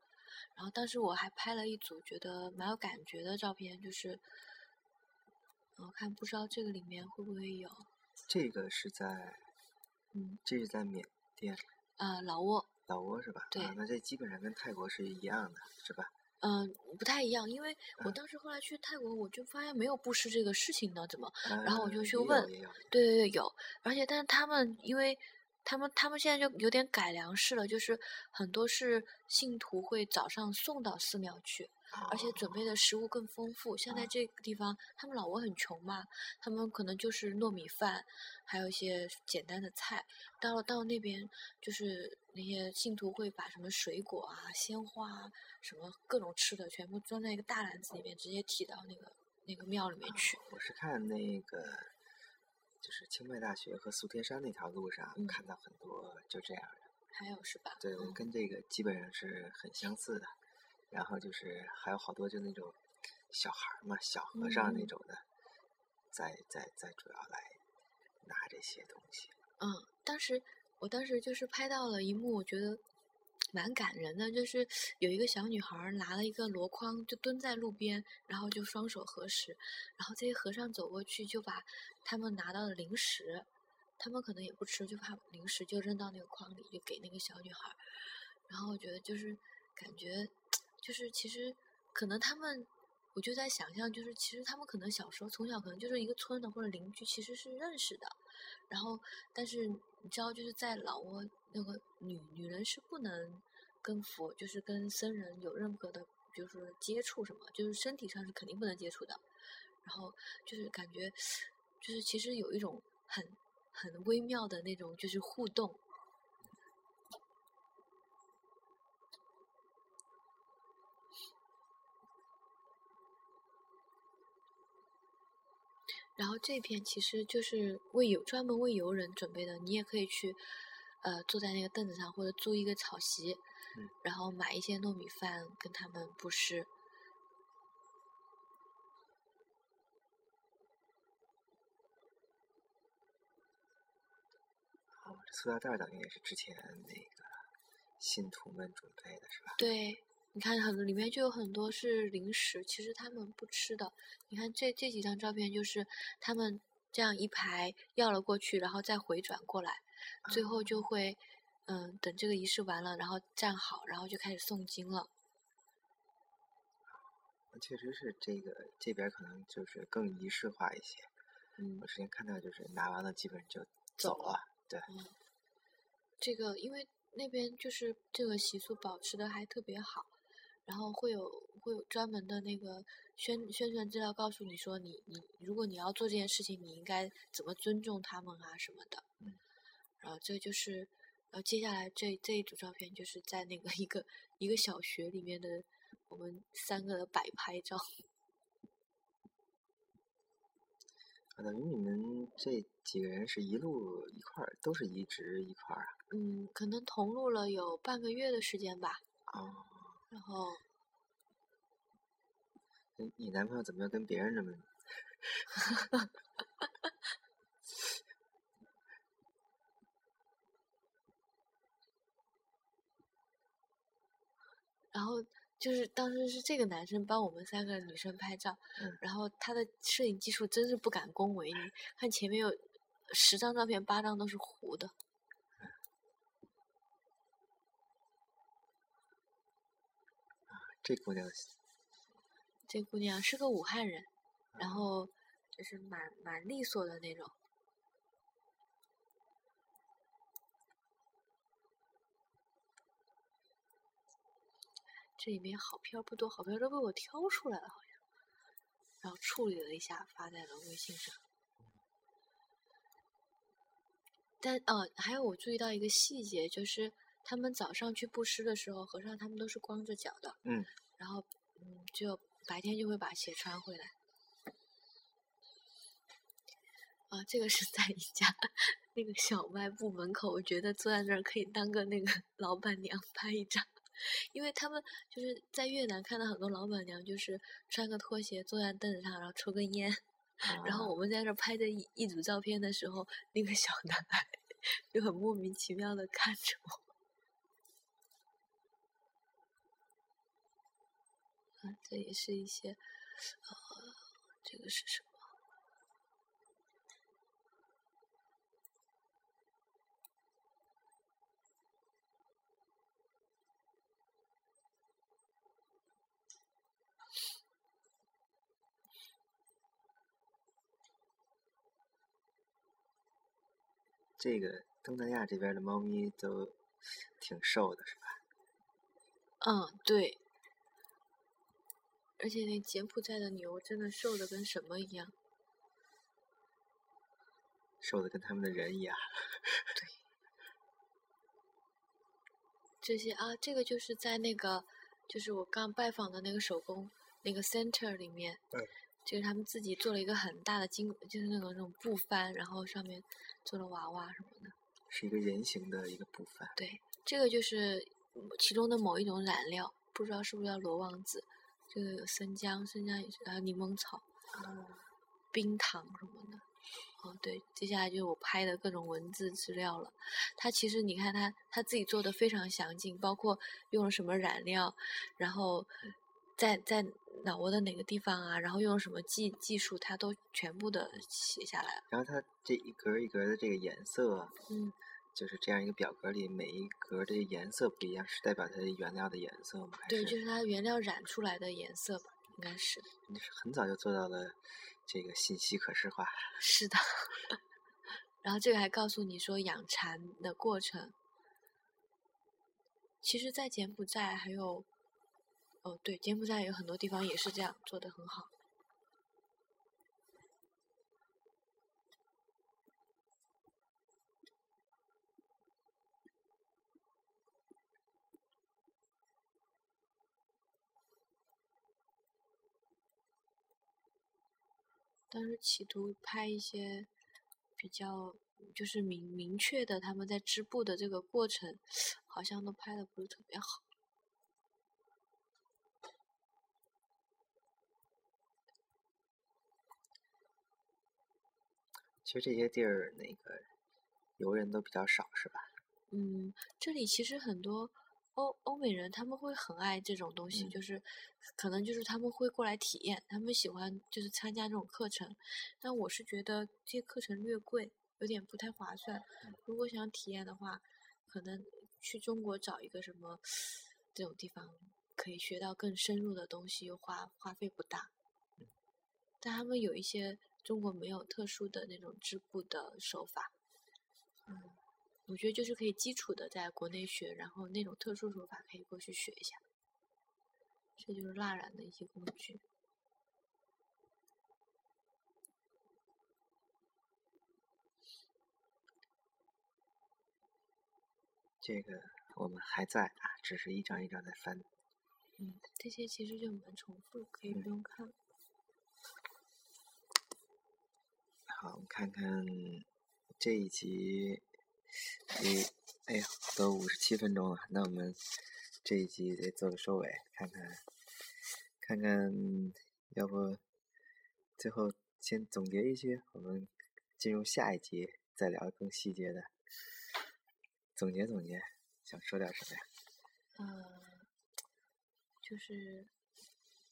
然后当时我还拍了一组觉得蛮有感觉的照片，就是，我看不知道这个里面会不会有。这个是在，嗯，这是在缅甸。啊，老挝。老挝是吧？对。那这基本上跟泰国是一样的，是吧？嗯，不太一样，因为我当时后来去泰国，我就发现没有布施这个事情呢，怎么？然后我就去问，对对对，有，而且但是他们因为。他们他们现在就有点改良式了，就是很多是信徒会早上送到寺庙去，而且准备的食物更丰富。像在这个地方，他们老挝很穷嘛，他们可能就是糯米饭，还有一些简单的菜。到了到那边，就是那些信徒会把什么水果啊、鲜花啊、什么各种吃的全部装在一个大篮子里面，直接提到那个。那个庙里面去。我是看那个，就是清迈大学和素天山那条路上嗯看到很多就这样的，还有是吧？对，嗯跟这个基本上是很相似的。然后就是还有好多就那种小孩嘛，小和尚那嗯种的，在在在主要来拿这些东西。嗯，当时我当时就是拍到了一幕，我觉得蛮感人的，就是有一个小女孩拿了一个箩筐，就蹲在路边，然后就双手合十，然后这些和尚走过去就把他们拿到的零食，他们可能也不吃，就把零食就扔到那个筐里，就给那个小女孩。然后我觉得就是感觉，就是其实可能他们，我就在想象，就是其实他们可能小时候从小可能就是一个村的或者邻居，其实是认识的。然后，但是你知道，就是在老挝那个女女人是不能跟佛，就是跟僧人有任何的，就是接触什么，就是身体上是肯定不能接触的。然后就是感觉，就是其实有一种很很微妙的那种就是互动。然后这片其实就是为游专门为游人准备的，你也可以去，呃，坐在那个凳子上或者租一个草席，嗯然后买一些糯米饭跟他们布施。塑料袋儿等于也是之前那个信徒们准备的是吧？对，你看很多里面就有很多是零食，其实他们不吃的。你看这这几张照片，就是他们这样一排要了过去，然后再回转过来，最后就会，嗯，等这个仪式完了，然后站好，然后就开始诵经了。确实是这个这边可能就是更仪式化一些。嗯我，之前看到就是拿完了基本就走走了。对，这个因为那边就是这个习俗保持的还特别好，然后会有会有专门的那个宣宣传资料告诉你说你你如果你要做这件事情，你应该怎么尊重他们啊什么的。嗯，然后这就是，然后接下来这这一组照片就是在那个一个一个小学里面的我们三个的摆拍照。啊等于你们这几个人是一路一块儿，都是一直一块儿啊？嗯，可能同路了有半个月的时间吧。哦，然后那你男朋友怎么又跟别人这么？然后就是当时是这个男生帮我们三个女生拍照，嗯然后他的摄影技术真是不敢恭维，你看前面有十张照片，八张都是糊的。这姑娘这姑娘是个武汉人，然后就是蛮蛮利索的那种。这里面好片儿不多，好片儿都被我挑出来了，好像，然后处理了一下，发在了微信上。但呃，还有我注意到一个细节，就是他们早上去布施的时候，和尚他们都是光着脚的，嗯，然后嗯，只有白天就会把鞋穿回来。啊，这个是在一家那个小卖部门口，我觉得坐在那儿可以当个那个老板娘拍一张，因为他们就是在越南看到很多老板娘就是穿个拖鞋坐在凳子上，然后抽根烟，然后啊我们在这拍的一一组照片的时候，那个小男孩 就很莫名其妙的看着我。啊，这也是一些，呃，这个是什么？这个东南亚这边的猫咪都挺瘦的，是吧？嗯，对。而且那柬埔寨的牛真的瘦的跟什么一样。瘦的跟他们的人一样。对这些啊，这个就是在那个，就是我刚拜访的那个手工那个 center 里面，嗯就是他们自己做了一个很大的金，就是那种那种布帆，然后上面做了娃娃什么的。是一个人形的一个布帆。对，这个就是其中的某一种染料，不知道是不是叫罗望子。这个有生姜，生姜也是，还有柠檬草，嗯冰糖什么的。哦，对，接下来就是我拍的各种文字资料了。他其实你看他他自己做的非常详尽，包括用了什么染料，然后在在脑窝的哪个地方啊，然后用什么技技术，它都全部的写下来了。然后它这一格一格的这个颜色，嗯，就是这样一个表格里每一格的颜色不一样，是代表它的原料的颜色吗？对，就是它原料染出来的颜色吧，应该是。你是很早就做到了这个信息可视化。是的。然后这个还告诉你说养蚕的过程。其实，在柬埔寨还有，哦，对，柬埔寨有很多地方也是这样做的很好。当时企图拍一些比较就是明明确的他们在织布的这个过程，好像都拍的不是特别好。其实这些地儿那个游人都比较少，是吧？嗯，这里其实很多。欧欧美人他们会很爱这种东西，就是可能就是他们会过来体验，他们喜欢就是参加这种课程。但我是觉得这些课程略贵，有点不太划算。如果想体验的话，可能去中国找一个什么这种地方，可以学到更深入的东西，又花花费不大。但他们有一些中国没有特殊的那种织布的手法，嗯。我觉得就是可以基础的在国内学，然后那种特殊手法可以过去学一下。这就是蜡染的一些工具。这个我们还在啊，只是一张一张在翻。嗯，这些其实就蛮重复，可以不用看。好，我们看看这一集。你，哎呀，都五十七分钟了，那我们这一集得做个收尾，看看，看看，要不最后先总结一句，我们进入下一集再聊更细节的。总结总结，想说点什么呀？呃，就是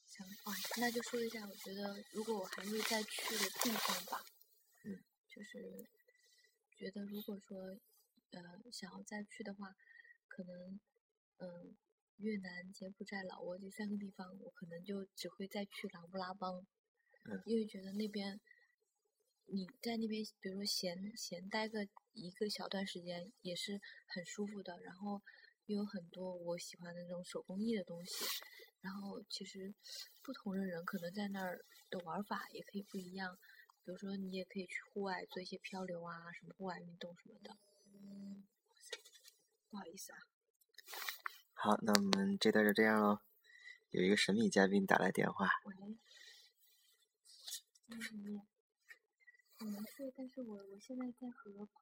想，啊，那就说一下，我觉得如果我还会再去的地方吧。嗯。就是觉得如果说。呃，想要再去的话，可能，嗯，越南、柬埔寨、老挝这三个地方，我可能就只会再去琅勃拉邦，因为觉得那边，你在那边，比如说闲闲待个一个小段时间，也是很舒服的。然后又有很多我喜欢的那种手工艺的东西。然后其实不同的人可能在那儿的玩法也可以不一样。比如说你也可以去户外做一些漂流啊，什么户外运动什么的。嗯，不好意思啊。好，那我们这段就这样喽。有一个神秘嘉宾打来电话。喂。嗯，没事，但是我我现在在和